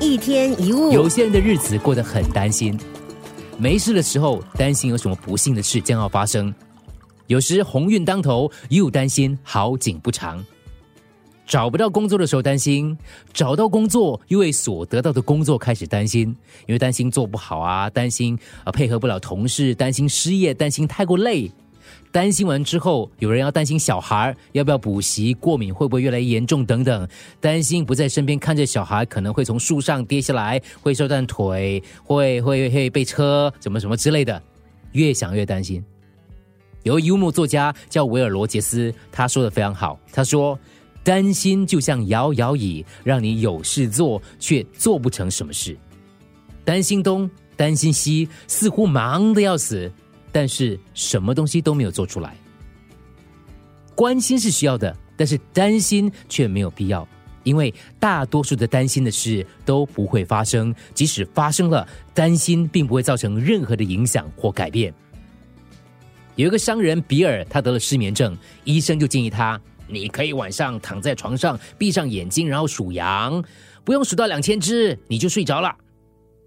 一天一物，有些人的日子过得很担心，没事的时候担心有什么不幸的事将要发生，有时鸿运当头又担心好景不长。找不到工作的时候担心，找到工作又为所得到的工作开始担心，因为担心做不好啊，担心啊配合不了同事，担心失业，担心太过累。担心完之后，有人要担心小孩要不要补习，过敏会不会越来越严重等等。担心不在身边看着小孩可能会从树上跌下来，会受断腿，会会会被车怎么什么之类的，越想越担心。有幽默作家叫维尔罗杰斯，他说的非常好。他说：“担心就像摇摇椅，让你有事做却做不成什么事。担心东，担心西，似乎忙得要死。”但是什么东西都没有做出来。关心是需要的，但是担心却没有必要，因为大多数的担心的事都不会发生，即使发生了，担心并不会造成任何的影响或改变。有一个商人比尔，他得了失眠症，医生就建议他：你可以晚上躺在床上，闭上眼睛，然后数羊，不用数到两千只，你就睡着了。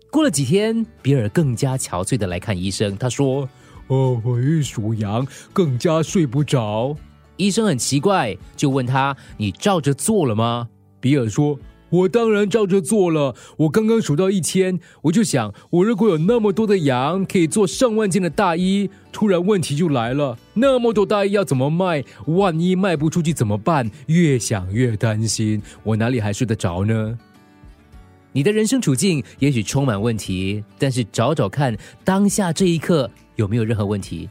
过了几天，比尔更加憔悴的来看医生，他说。哦，我一数羊更加睡不着。医生很奇怪，就问他：“你照着做了吗？”比尔说：“我当然照着做了。我刚刚数到一千，我就想，我如果有那么多的羊，可以做上万件的大衣。突然问题就来了，那么多大衣要怎么卖？万一卖不出去怎么办？越想越担心，我哪里还睡得着呢？”你的人生处境也许充满问题，但是找找看，当下这一刻。有没有任何问题？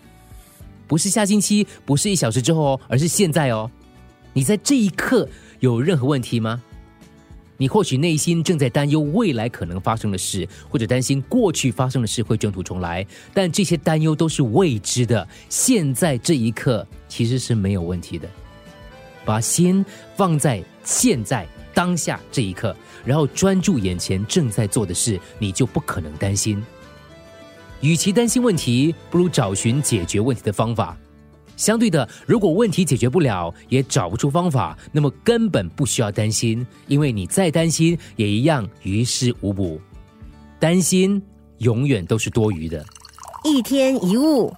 不是下星期，不是一小时之后哦，而是现在哦。你在这一刻有任何问题吗？你或许内心正在担忧未来可能发生的事，或者担心过去发生的事会卷土重来，但这些担忧都是未知的。现在这一刻其实是没有问题的。把心放在现在当下这一刻，然后专注眼前正在做的事，你就不可能担心。与其担心问题，不如找寻解决问题的方法。相对的，如果问题解决不了，也找不出方法，那么根本不需要担心，因为你再担心也一样于事无补。担心永远都是多余的。一天一物。